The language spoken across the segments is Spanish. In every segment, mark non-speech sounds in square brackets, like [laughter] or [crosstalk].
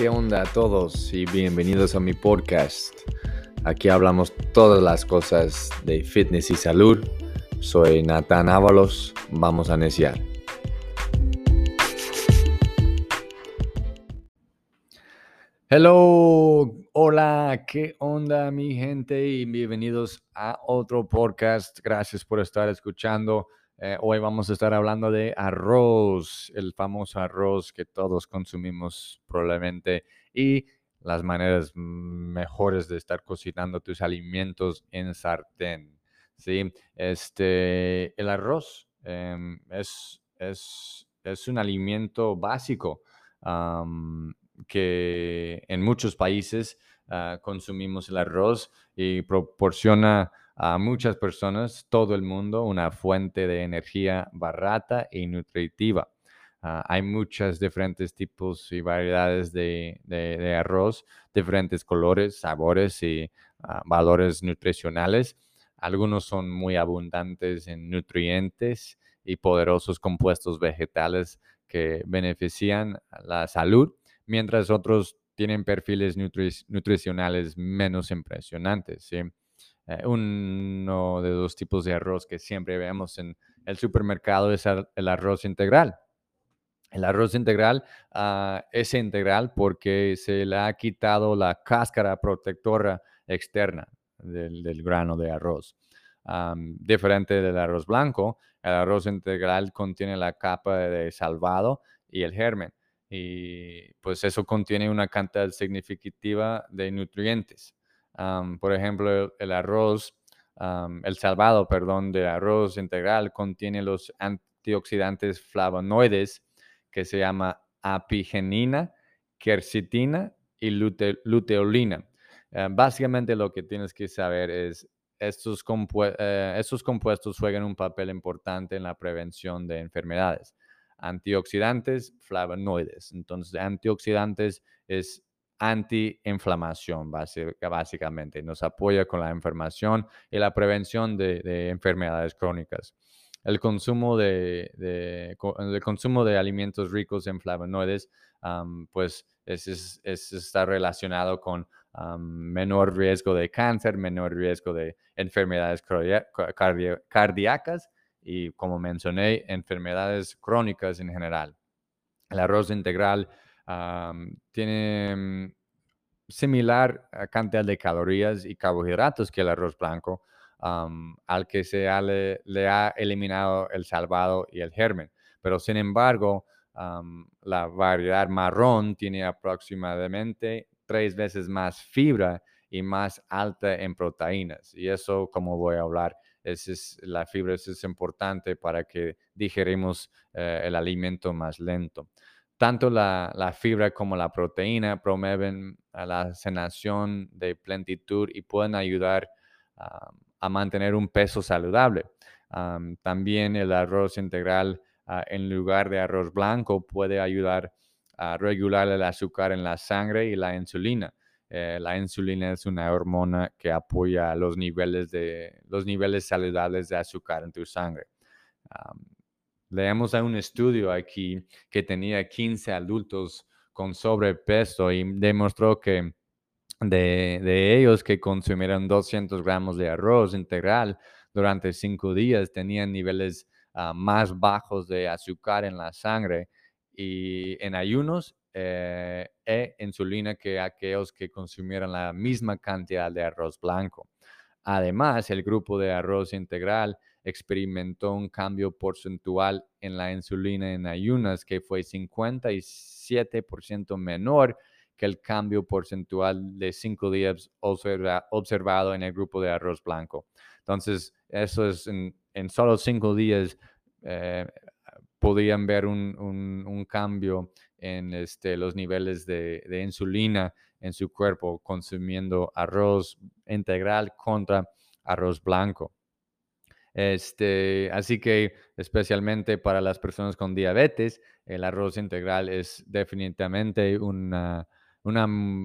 ¿qué onda a todos? Y bienvenidos a mi podcast. Aquí hablamos todas las cosas de fitness y salud. Soy Nathan Ábalos. Vamos a iniciar. Hello, hola, ¿qué onda mi gente? Y bienvenidos a otro podcast. Gracias por estar escuchando. Eh, hoy vamos a estar hablando de arroz, el famoso arroz que todos consumimos probablemente y las maneras mejores de estar cocinando tus alimentos en sartén. ¿sí? Este, el arroz em, es, es, es, un alimento básico que en muchos países ah, consumimos el arroz y proporciona a muchas personas, todo el mundo, una fuente de energía barata y nutritiva. Ah, hay muchos diferentes tipos y variedades de, arroz, diferentes colores, sabores y ah, valores nutricionales. Algunos son muy abundantes en nutrientes y poderosos compuestos vegetales que benefician la salud, mientras otros tienen perfiles nutricionales menos impresionantes. ¿sí? Eh, uno de los tipos de arroz que siempre vemos en el supermercado es el arroz integral. El arroz integral ah, es integral porque se le ha quitado la cáscara protectora externa del, grano de arroz. diferente del arroz blanco, el arroz integral contiene la capa de salvado y el germen. Y pues eso contiene una cantidad significativa de nutrientes por ejemplo, el arroz, el salvado, perdón, de arroz integral contiene los antioxidantes flavonoides que se llama apigenina, quercetina y luteolina. Eh, básicamente lo que tienes que saber es estos, eh, estos compuestos juegan un papel importante en la prevención de enfermedades. Antioxidantes, flavonoides. Entonces, antioxidantes es antiinflamación, básicamente. Nos apoya con la inflamación y la prevención de, enfermedades crónicas. El consumo de, el consumo de alimentos ricos en flavonoides, pues es, está relacionado con menor riesgo de cáncer, menor riesgo de enfermedades cardíacas y, como mencioné, enfermedades crónicas en general. El arroz integral tiene similar cantidad de calorías y carbohidratos que el arroz blanco, al que se le, ha eliminado el salvado y el germen. Pero sin embargo, la variedad marrón tiene aproximadamente tres veces más fibra y más alta en proteínas. Y eso, como voy a hablar, es, la fibra es, importante para que digerimos eh, el alimento más lento. Tanto la, fibra como la proteína promueven la sanación de plenitud y pueden ayudar a mantener un peso saludable. también el arroz integral ah, en lugar de arroz blanco puede ayudar a regular el azúcar en la sangre y la insulina. Eh, la insulina es una hormona que apoya los niveles, de, los niveles saludables de azúcar en tu sangre. Leemos a un estudio aquí que tenía 15 adultos con sobrepeso y demostró que de, ellos que consumieron 200 gramos de arroz integral durante cinco días tenían niveles ah, más bajos de azúcar en la sangre y en ayunos eh, e insulina que aquellos que consumieron la misma cantidad de arroz blanco. Además, el grupo de arroz integral experimentó un cambio porcentual en la insulina en ayunas que fue 57% menor que el cambio porcentual de cinco días observado en el grupo de arroz blanco. Entonces, eso es en, solo cinco días eh, podían ver un, cambio en este, los niveles de, de, insulina en su cuerpo consumiendo arroz integral contra arroz blanco. Este, así que especialmente para las personas con diabetes, el arroz integral es definitivamente una, un,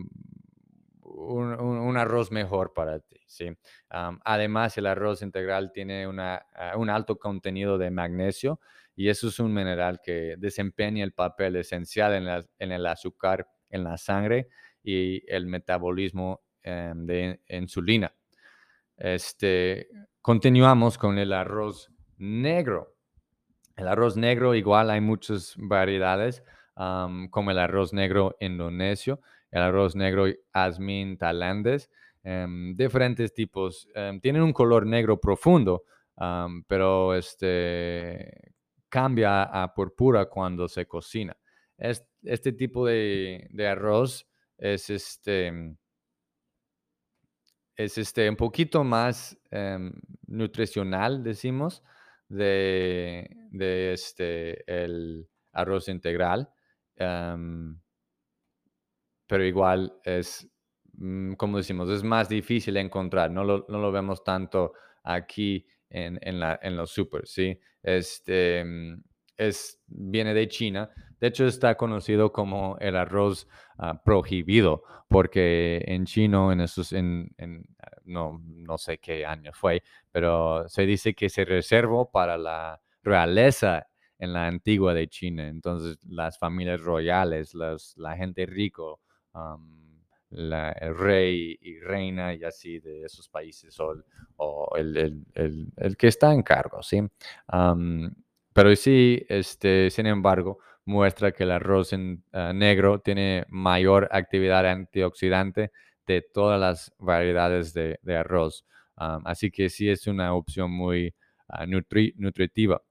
arroz mejor para ti. ¿sí? además, el arroz integral tiene una, ah, un alto contenido de magnesio y eso es un mineral que desempeña el papel esencial en, en el azúcar en la sangre y el metabolismo em, de insulina. Este, continuamos con el arroz negro. El arroz negro igual hay muchas variedades, como el arroz negro indonesio, el arroz negro asmin tailandés, em, diferentes tipos. Em, tienen un color negro profundo, pero este cambia a púrpura cuando se cocina. este tipo de, arroz es este es este un poquito más em, nutricional, decimos, de, este el arroz integral. pero igual es, mm, como decimos, es más difícil encontrar. No lo, no lo vemos tanto aquí en, en, la, en los super, ¿sí? Este, mm, es, viene de China. De hecho, está conocido como el arroz ah, prohibido, porque en chino, en esos, en, ah, no, no sé qué año fue, pero se dice que se reservó para la realeza en la antigua de China. Entonces, las familias royales, la gente rico, el rey y reina y así de esos países o, el, que está en cargo, ¿sí? pero sí, este, sin embargo, muestra que el arroz ah, negro tiene mayor actividad antioxidante de todas las variedades de, arroz. así que sí es una opción muy ah, nutritiva.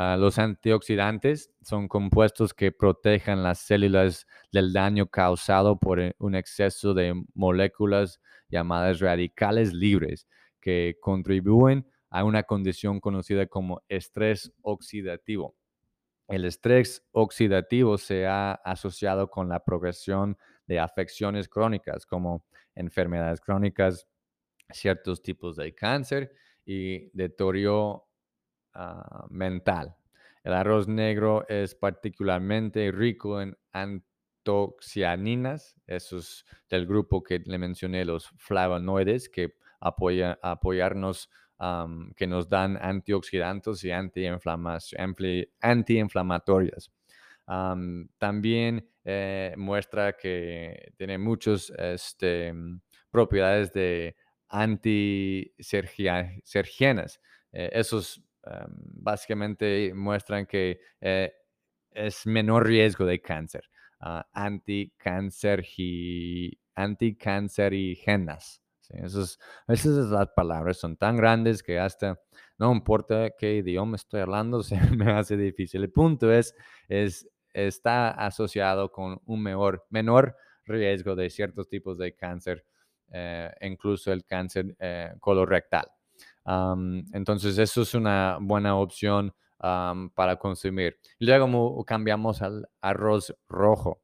Ah, los antioxidantes son compuestos que protejan las células del daño causado por eh, un exceso de moléculas llamadas radicales libres que contribuyen a una condición conocida como estrés oxidativo. El estrés oxidativo se ha asociado con la progresión de afecciones crónicas como enfermedades crónicas, ciertos tipos de cáncer y deterioro Ah, mental. El arroz negro es particularmente rico en antocianinas, esos del grupo que le mencioné, los flavonoides, que apoya, apoyarnos, que nos dan antioxidantes y antiinflamatorias. también eh, muestra que tiene muchas este, propiedades de antisergienas. Eh, esos básicamente muestran que eh, es menor riesgo de cáncer, uh, anticancerigenas. Esas, las palabras son tan grandes que hasta no importa qué idioma estoy hablando, [laughs] se me hace difícil. El punto es, es está asociado con un menor, menor riesgo de ciertos tipos de cáncer, eh, incluso el cáncer eh, colorectal entonces, eso es una buena opción para consumir. Luego cambiamos al arroz rojo.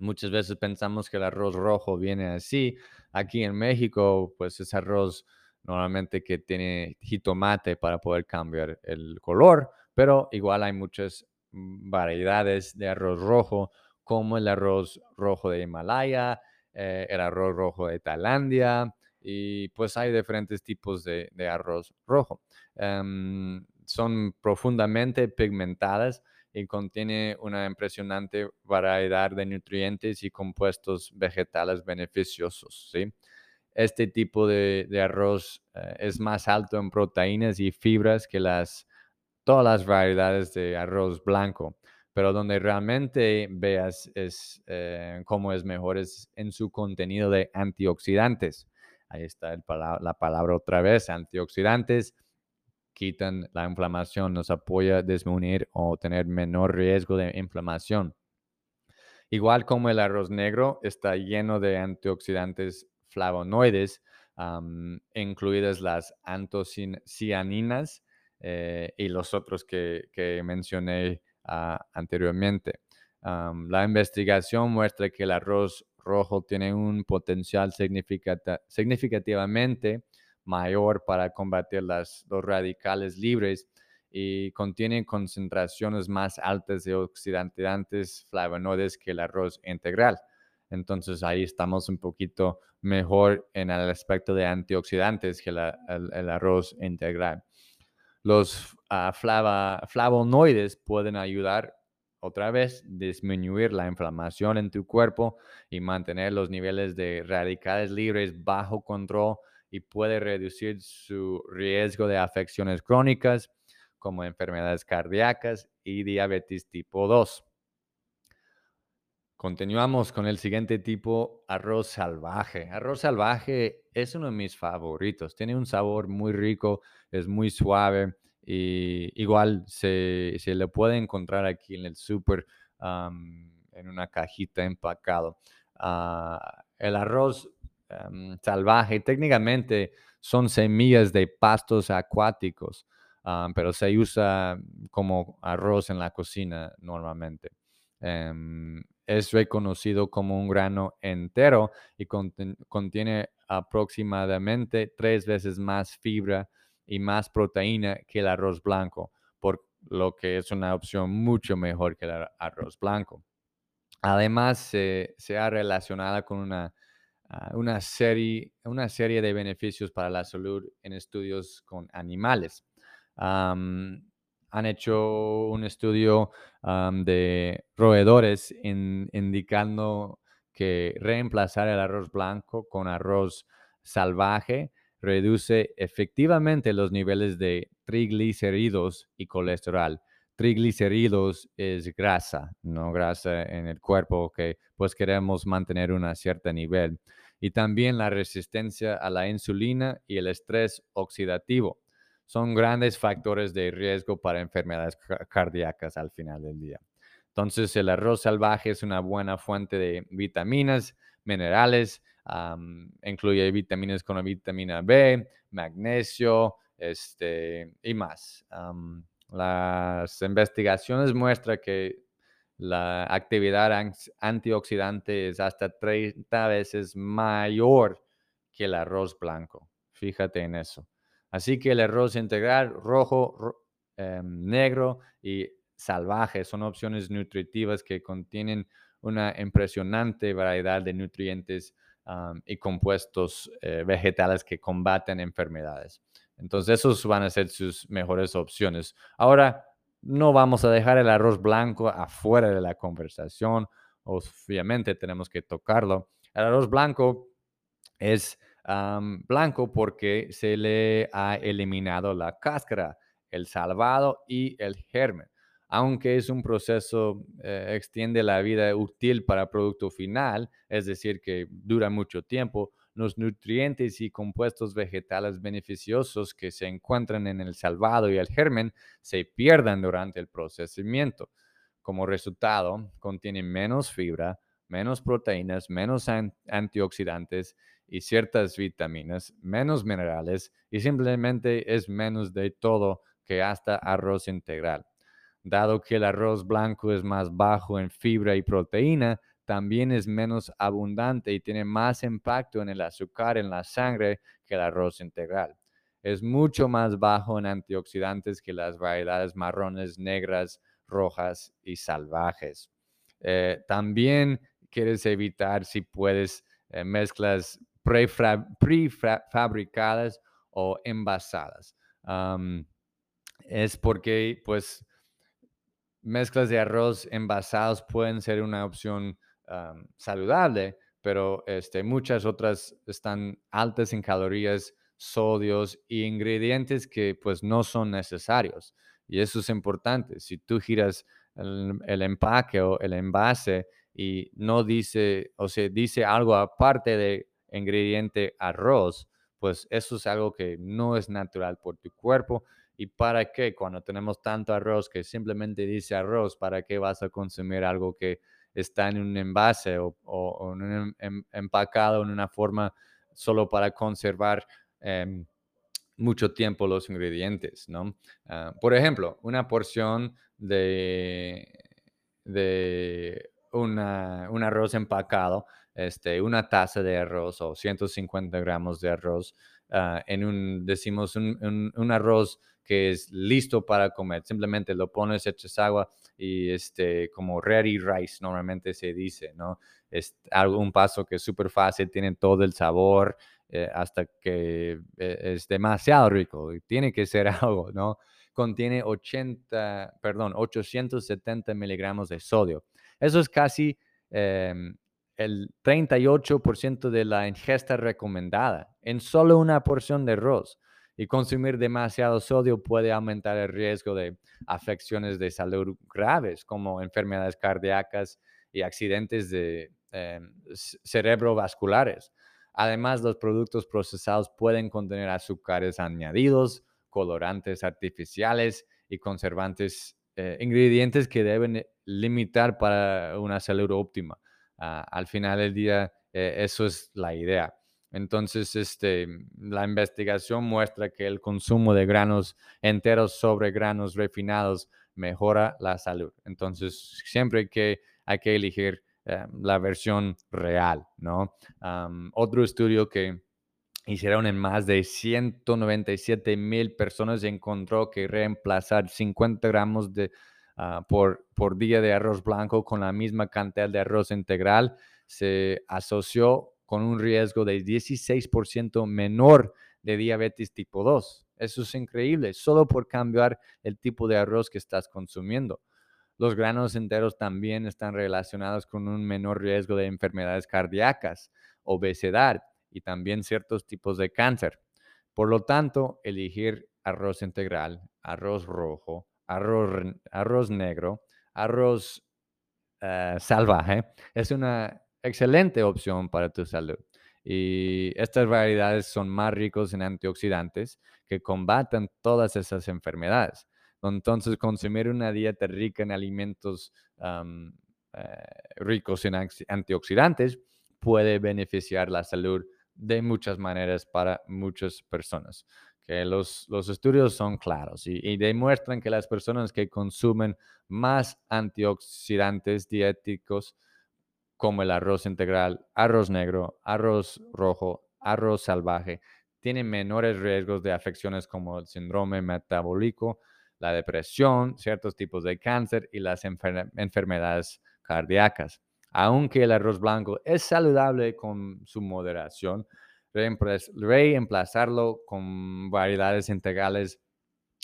Muchas veces pensamos que el arroz rojo viene así. Aquí en México, pues es arroz normalmente que tiene jitomate para poder cambiar el color, pero igual hay muchas mm, variedades de arroz rojo, como el arroz rojo de Himalaya, eh, el arroz rojo de Tailandia, y pues hay diferentes tipos de, arroz rojo. Em, son profundamente pigmentadas y contiene una impresionante variedad de nutrientes y compuestos vegetales beneficiosos. ¿sí? Este tipo de, arroz eh, es más alto en proteínas y fibras que las, todas las variedades de arroz blanco, pero donde realmente veas es, eh, cómo es mejor es en su contenido de antioxidantes. Ahí está la palabra otra vez, antioxidantes quitan la inflamación, nos apoya a disminuir o tener menor riesgo de inflamación. Igual como el arroz negro está lleno de antioxidantes flavonoides, incluidas las antocianinas eh, y los otros que, mencioné ah, anteriormente. la investigación muestra que el arroz rojo tiene un potencial significativamente mayor para combatir las, los radicales libres y contiene concentraciones más altas de oxidantes flavonoides que el arroz integral. Entonces ahí estamos un poquito mejor en el aspecto de antioxidantes que el, arroz integral. Los ah, flavonoides pueden ayudar otra vez, disminuir la inflamación en tu cuerpo y mantener los niveles de radicales libres bajo control y puede reducir su riesgo de afecciones crónicas como enfermedades cardíacas y diabetes tipo 2. Continuamos con el siguiente tipo, arroz salvaje. Arroz salvaje es uno de mis favoritos. Tiene un sabor muy rico, es muy suave y igual se, le puede encontrar aquí en el súper en una cajita empacado. Ah, el arroz salvaje técnicamente son semillas de pastos acuáticos, pero se usa como arroz en la cocina normalmente. Em, es reconocido como un grano entero y contiene aproximadamente tres veces más fibra y más proteína que el arroz blanco, por lo que es una opción mucho mejor que el arroz blanco. Además, se, ha relacionado con una, ah, una, serie, una serie de beneficios para la salud en estudios con animales han hecho un estudio de roedores indicando que reemplazar el arroz blanco con arroz salvaje reduce efectivamente los niveles de triglicéridos y colesterol. Triglicéridos es grasa, no grasa en el cuerpo que pues queremos mantener un cierto nivel. Y también la resistencia a la insulina y el estrés oxidativo son grandes factores de riesgo para enfermedades cardíacas al final del día. Entonces, el arroz salvaje es una buena fuente de vitaminas, minerales, incluye vitaminas como vitamina B, magnesio este, y más. las investigaciones muestran que la actividad antioxidante es hasta 30 veces mayor que el arroz blanco. Fíjate en eso. Así que el arroz integral rojo, em, negro y salvaje son opciones nutritivas que contienen una impresionante variedad de nutrientes y compuestos eh, vegetales que combaten enfermedades. Entonces, esos van a ser sus mejores opciones. Ahora, no vamos a dejar el arroz blanco afuera de la conversación. Obviamente tenemos que tocarlo. El arroz blanco es blanco porque se le ha eliminado la cáscara, el salvado y el germen. Aunque es un proceso, eh, extiende la vida útil para producto final, es decir, que dura mucho tiempo, los nutrientes y compuestos vegetales beneficiosos que se encuentran en el salvado y el germen se pierden durante el procesamiento. Como resultado, contienen menos fibra, menos proteínas, menos antioxidantes y ciertas vitaminas, menos minerales y simplemente es menos de todo que hasta arroz integral. Dado que el arroz blanco es más bajo en fibra y proteína, también es menos abundante y tiene más impacto en el azúcar en la sangre que el arroz integral. Es mucho más bajo en antioxidantes que las variedades marrones, negras, rojas y salvajes. Eh, también quieres evitar, si puedes, eh, mezclas prefabricadas o envasadas. es porque, pues, mezclas de arroz envasados pueden ser una opción saludable, pero este, muchas otras están altas en calorías, sodios y ingredientes que pues no son necesarios. Y eso es importante. Si tú giras el empaque o el envase y no dice, o sea, dice algo aparte de ingrediente arroz, pues eso es algo que no es natural por tu cuerpo. ¿Y para qué? Cuando tenemos tanto arroz que simplemente dice arroz, ¿para qué vas a consumir algo que está en un envase o, en un em, empacado en una forma solo para conservar em, mucho tiempo los ingredientes, ¿no? Ah, por ejemplo, una porción de, de un arroz empacado este, una taza de arroz o 150 gramos de arroz ah, en un, decimos, un, arroz que es listo para comer. Simplemente lo pones, echas agua y este, como ready rice normalmente se dice, ¿no? Es algo, un paso que es súper fácil, tiene todo el sabor eh, hasta que eh, es demasiado rico y tiene que ser [laughs] algo, ¿no? contiene 80, perdón, 870 miligramos de sodio. Eso es casi em, el 38% de la ingesta recomendada en solo una porción de arroz. Y consumir demasiado sodio puede aumentar el riesgo de afecciones de salud graves como enfermedades cardíacas y accidentes de em, cerebrovasculares. Además, los productos procesados pueden contener azúcares añadidos, colorantes artificiales y conservantes, eh, ingredientes que deben limitar para una salud óptima. Ah, al final del día, eh, eso es la idea. Entonces, este, la investigación muestra que el consumo de granos enteros sobre granos refinados mejora la salud. Entonces, siempre que hay que elegir eh, la versión real, ¿no? otro estudio que hicieron en más de 197 mil personas encontró que reemplazar 50 gramos de Ah, por, por día de arroz blanco con la misma cantidad de arroz integral se asoció con un riesgo de 16% menor de diabetes tipo 2. Eso es increíble, solo por cambiar el tipo de arroz que estás consumiendo. Los granos enteros también están relacionados con un menor riesgo de enfermedades cardíacas, obesidad y también ciertos tipos de cáncer. Por lo tanto, elegir arroz integral, arroz rojo, arroz, negro, arroz eh, salvaje, es una excelente opción para tu salud. Y estas variedades son más ricos en antioxidantes que combatan todas esas enfermedades. Entonces, consumir una dieta rica en alimentos eh, ricos en antioxidantes puede beneficiar la salud de muchas maneras para muchas personas los, los estudios son claros y, demuestran que las personas que consumen más antioxidantes dietéticos, como el arroz integral, arroz negro, arroz rojo, arroz salvaje, tienen menores riesgos de afecciones como el síndrome metabólico, la depresión, ciertos tipos de cáncer y las enfermedades cardíacas. Aunque el arroz blanco es saludable con su moderación, reemplazarlo con variedades integrales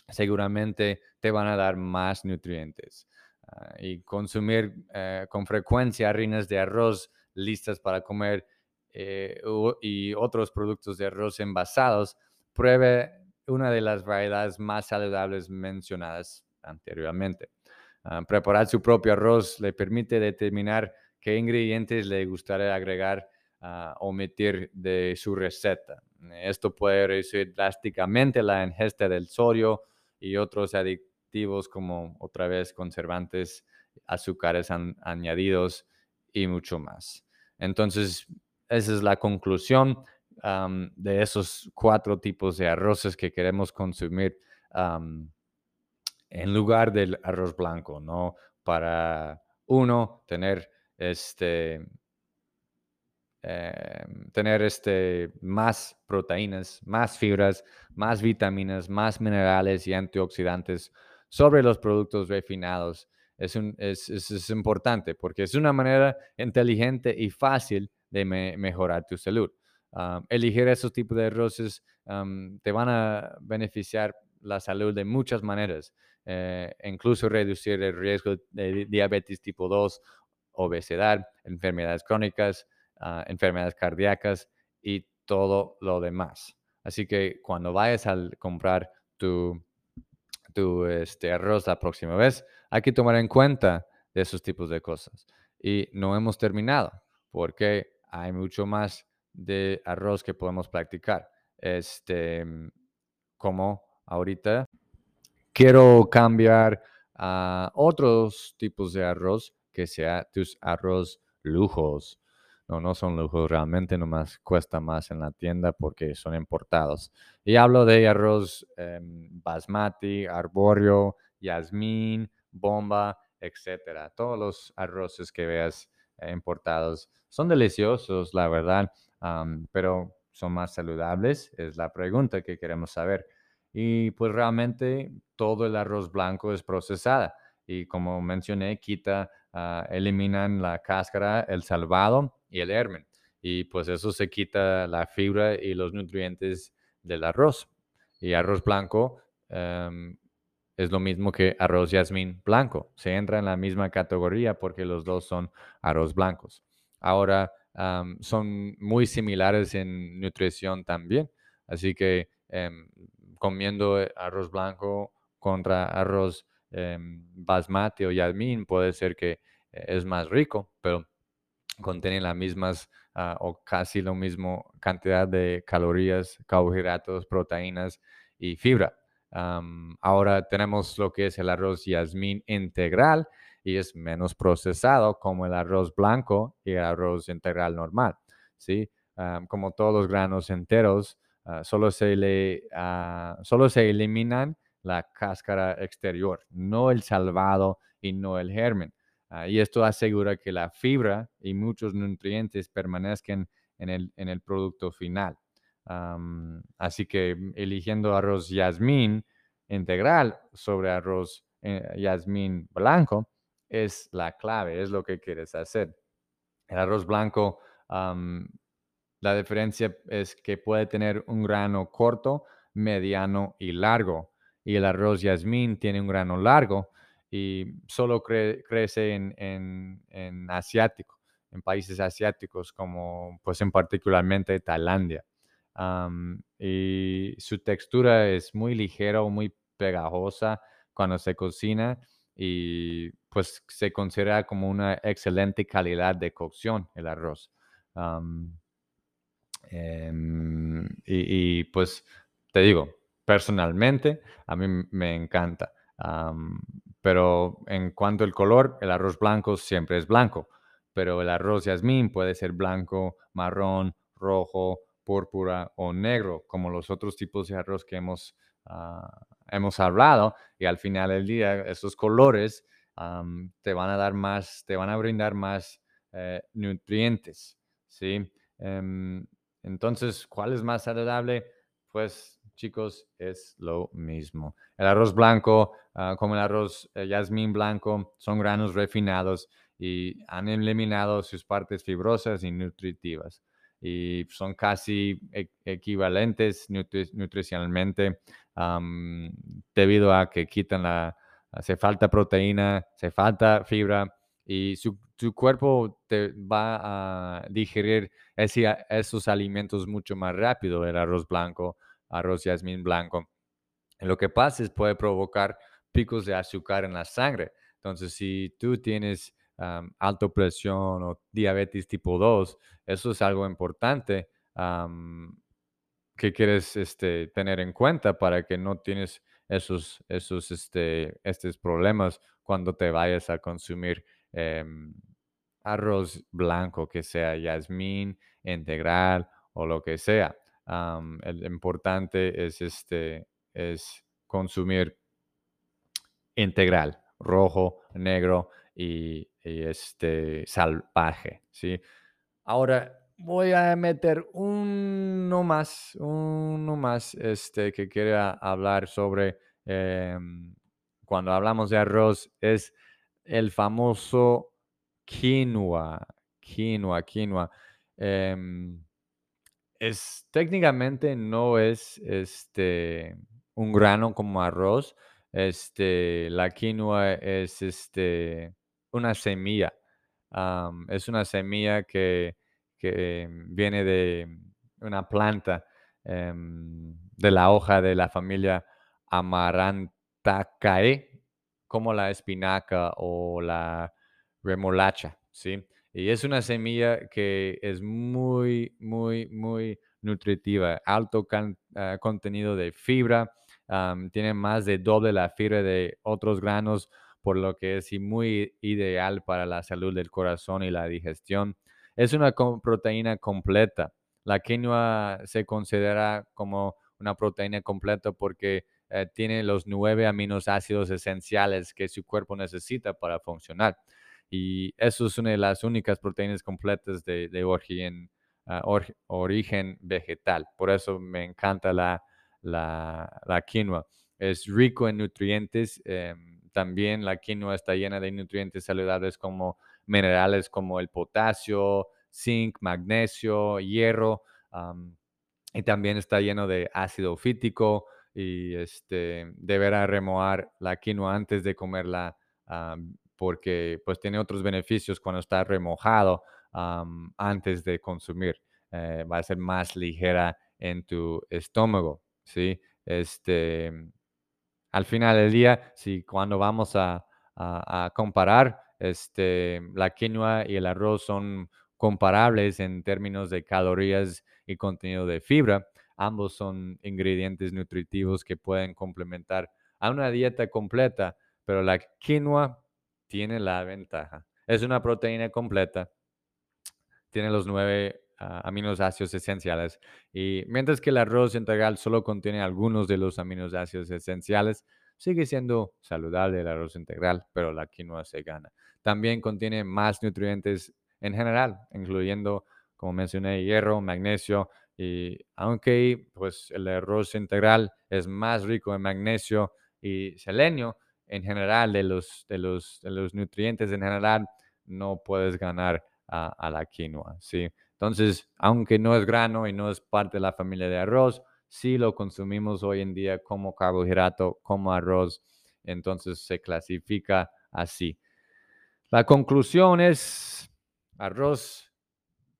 seguramente te van a dar más nutrientes. Ah, y consumir eh, con frecuencia harinas de arroz listas para comer eh, y otros productos de arroz envasados, pruebe una de las variedades más saludables mencionadas anteriormente. Ah, preparar su propio arroz le permite determinar qué ingredientes le gustaría agregar omitir de su receta. Esto puede reducir drásticamente la ingesta del sodio y otros como otra vez conservantes, azúcares añadidos y mucho más. Entonces, esa es la conclusión de esos cuatro tipos de arroces que queremos consumir en lugar del arroz blanco, ¿no? Para uno, tener este, Em, tener este, más proteínas, más fibras, más vitaminas, más minerales y antioxidantes sobre los productos refinados. Es, es, importante porque es una manera inteligente y fácil de mejorar tu salud. elegir esos tipos de arroces te van a beneficiar la salud de muchas maneras, eh, incluso reducir el riesgo de diabetes tipo 2, obesidad, enfermedades crónicas, enfermedades cardíacas y todo lo demás. Así que cuando vayas a comprar tu, tu este, arroz la próxima vez, hay que tomar en cuenta de esos tipos de cosas. Y no hemos terminado porque hay mucho más de arroz que podemos practicar. Este, como ahorita quiero cambiar a otros tipos de arroz que sea tus arroz lujos. No, no son lujos, realmente nomás cuesta más en la tienda porque son importados. Y hablo de arroz em, basmati, arborio, yasmín, bomba, etcétera. Todos los arroces que veas eh, importados son deliciosos, la verdad, pero son más saludables, es la pregunta que queremos saber. Y pues realmente todo el arroz blanco es procesada y como mencioné, quita, ah, eliminan la cáscara, el salvado y el hermen. Y pues eso se quita la fibra y los nutrientes del arroz. Y arroz blanco em, es lo mismo que arroz yasmín blanco. Se entra en la misma categoría porque los dos son arroz blancos. Ahora, son muy similares en nutrición también. Así que em, comiendo eh, arroz blanco contra arroz em, basmati o yasmín puede ser que eh, es más rico, pero contienen las mismas ah, o casi lo mismo cantidad de calorías, carbohidratos, proteínas y fibra. ahora tenemos lo que es el arroz yasmín integral y es menos procesado como el arroz blanco y el arroz integral normal. ¿sí? como todos los granos enteros, ah, solo, se le, ah, solo se eliminan la cáscara exterior, no el salvado y no el germen. Ah, y esto asegura que la fibra y muchos nutrientes permanezcan en el, producto final. así que mm, eligiendo arroz yasmín integral sobre arroz eh, blanco es la clave, es lo que quieres hacer. El arroz blanco, la diferencia es que puede tener un grano corto, mediano y largo. Y el arroz yasmín tiene un grano largo, y solo crece en, asiático, en países asiáticos como pues en particularmente Tailandia. y su textura es muy ligera o muy pegajosa cuando se cocina y pues se considera como una excelente calidad de cocción el arroz. Em, y, pues te digo, personalmente a mí me encanta. Pero en cuanto al color, el arroz blanco siempre es blanco, pero el arroz yasmín puede ser blanco, marrón, rojo, púrpura o negro, como los otros tipos de arroz que hemos, ah, hemos hablado. Y al final del día, esos colores te van a dar más, te van a brindar más eh, nutrientes, ¿sí? Em, entonces, ¿cuál es más saludable? Pues chicos, es lo mismo. El arroz blanco, ah, como el arroz eh, yasmín blanco, son granos refinados y han eliminado sus partes fibrosas y nutritivas. Y son casi e, equivalentes nutricionalmente debido a que quitan la, hace falta proteína, hace falta fibra y su, cuerpo te va a digerir esos alimentos mucho más rápido, el arroz blanco arroz yasmín blanco. Lo que pasa es puede provocar picos de azúcar en la sangre. Entonces, si tú tienes alta presión o diabetes tipo 2, eso es algo importante que quieres este, tener en cuenta para que no tienes esos, esos este, estos problemas cuando te vayas a consumir em, arroz blanco, que sea yasmín, integral o lo que sea el importante es, este, es consumir integral, rojo, negro y, este, salvaje, ¿sí? Ahora voy a meter uno más, uno más este, que quería hablar sobre em, cuando hablamos de arroz, es el famoso quinoa, quinoa, quinoa. Em, es técnicamente no es este un grano como arroz. Este, la quinoa es este una semilla. es una semilla que, viene de una planta em, de la hoja de la familia Amarantaceae, como la espinaca o la remolacha, ¿sí? Y es una semilla que es muy, muy, muy nutritiva, alto ah, contenido de fibra, tiene más de doble la fibra de otros granos, por lo que es muy ideal para la salud del corazón y la digestión. Es una proteína completa. La quinoa se considera como una proteína completa porque eh, tiene los nueve aminoácidos esenciales que su cuerpo necesita para funcionar. Y eso es una de las únicas proteínas completas de, origen, ah, origen, vegetal. Por eso me encanta la, la, quinoa. Es rico en nutrientes. Em, también la quinoa está llena de nutrientes saludables como minerales como el potasio, zinc, magnesio, hierro. y también está lleno de ácido fítico y este, deberá remojar la quinoa antes de comerla porque pues tiene otros beneficios cuando está remojado antes de consumir. Eh, va a ser más ligera en tu estómago, ¿sí? Este, al final del día, si cuando vamos a, comparar, este, la quinoa y el arroz son comparables en términos de calorías y contenido de fibra, ambos son ingredientes nutritivos que pueden complementar a una dieta completa, pero la quinoa tiene la ventaja. Es una proteína completa, tiene los nueve uh, aminoácidos esenciales, y mientras que el arroz integral solo contiene algunos de los aminoácidos esenciales, sigue siendo saludable el arroz integral, pero la quinoa se gana. También contiene más nutrientes en general, incluyendo, como mencioné, hierro, magnesio, y aunque pues, el arroz integral es más rico en magnesio y selenio, en general, de los, de los, de los nutrientes en general, no puedes ganar a, la quinoa, ¿sí? Entonces, aunque no es grano y no es parte de la familia de arroz, sí lo consumimos hoy en día como carbohidrato, como arroz, entonces se clasifica así. La conclusión es arroz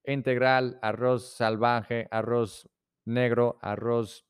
integral, arroz salvaje, arroz negro, arroz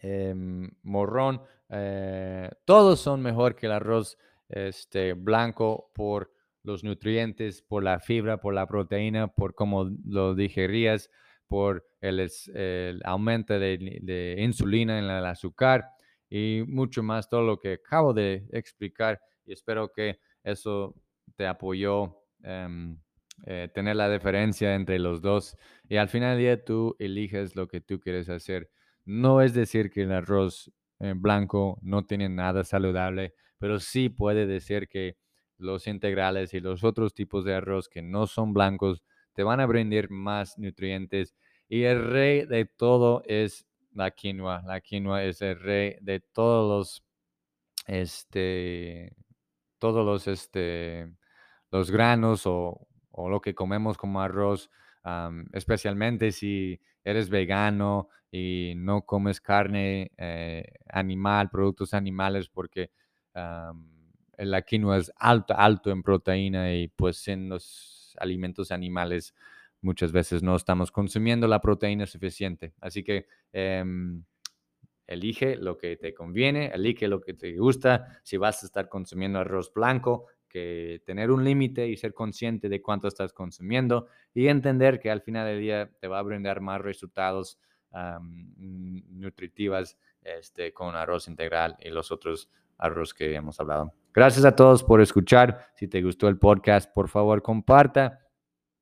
em, morrón, eh, todos son mejor que el arroz este, blanco por los nutrientes, por la fibra, por la proteína, por cómo lo digerías, por el, aumento de, insulina en el azúcar y mucho más, todo lo que acabo de explicar. Y espero que eso te apoyó eh, tener la diferencia entre los dos. Y al final del día tú eliges lo que tú quieres hacer. No es decir que el arroz blanco no tiene nada saludable, pero sí puede decir que los integrales y los otros tipos de arroz que no son blancos te van a brindar más nutrientes. Y el rey de todo es la quinoa. La quinoa es el rey de todos los, este, todos los, este, los granos o, lo que comemos como arroz, especialmente si eres vegano y no comes carne eh, animal, productos animales, porque la quinoa es alto, alto en proteína y pues en los alimentos animales muchas veces no estamos consumiendo la proteína suficiente. Así que em, elige lo que te conviene, elige lo que te gusta. Si vas a estar consumiendo arroz blanco, que tener un límite y ser consciente de cuánto estás consumiendo y entender que al final del día te va a brindar más resultados nutritivas este, con arroz integral y los otros arroz que hemos hablado. Gracias a todos por escuchar. Si te gustó el podcast, por favor, comparta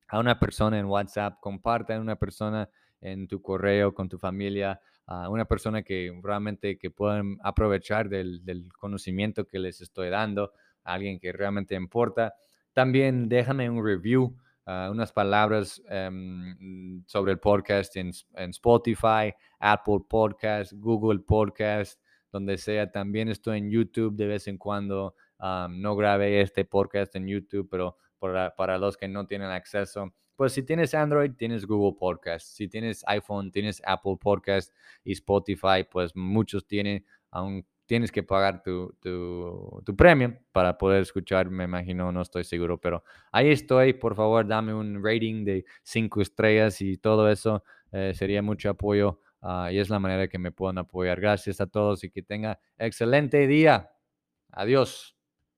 a una persona en WhatsApp, comparta a una persona en tu correo con tu familia, a una persona que realmente que puedan aprovechar del, conocimiento que les estoy dando, alguien que realmente importa. También déjame un review, ah, unas palabras em, sobre el podcast en, en Spotify, Apple Podcast, Google Podcast donde sea. También estoy en YouTube de vez en cuando. no grabé este podcast en YouTube, pero para, para, los que no tienen acceso, pues si tienes Android, tienes Google Podcast. Si tienes iPhone, tienes Apple Podcast y Spotify, pues muchos tienen, aún tienes que pagar tu, tu, tu premium para poder escuchar, me imagino, no estoy seguro, pero ahí estoy. Por favor, dame un rating de cinco estrellas y todo eso eh, sería mucho apoyo Ah, y es la manera que me puedan apoyar. Gracias a todos y que tenga excelente día. Adiós.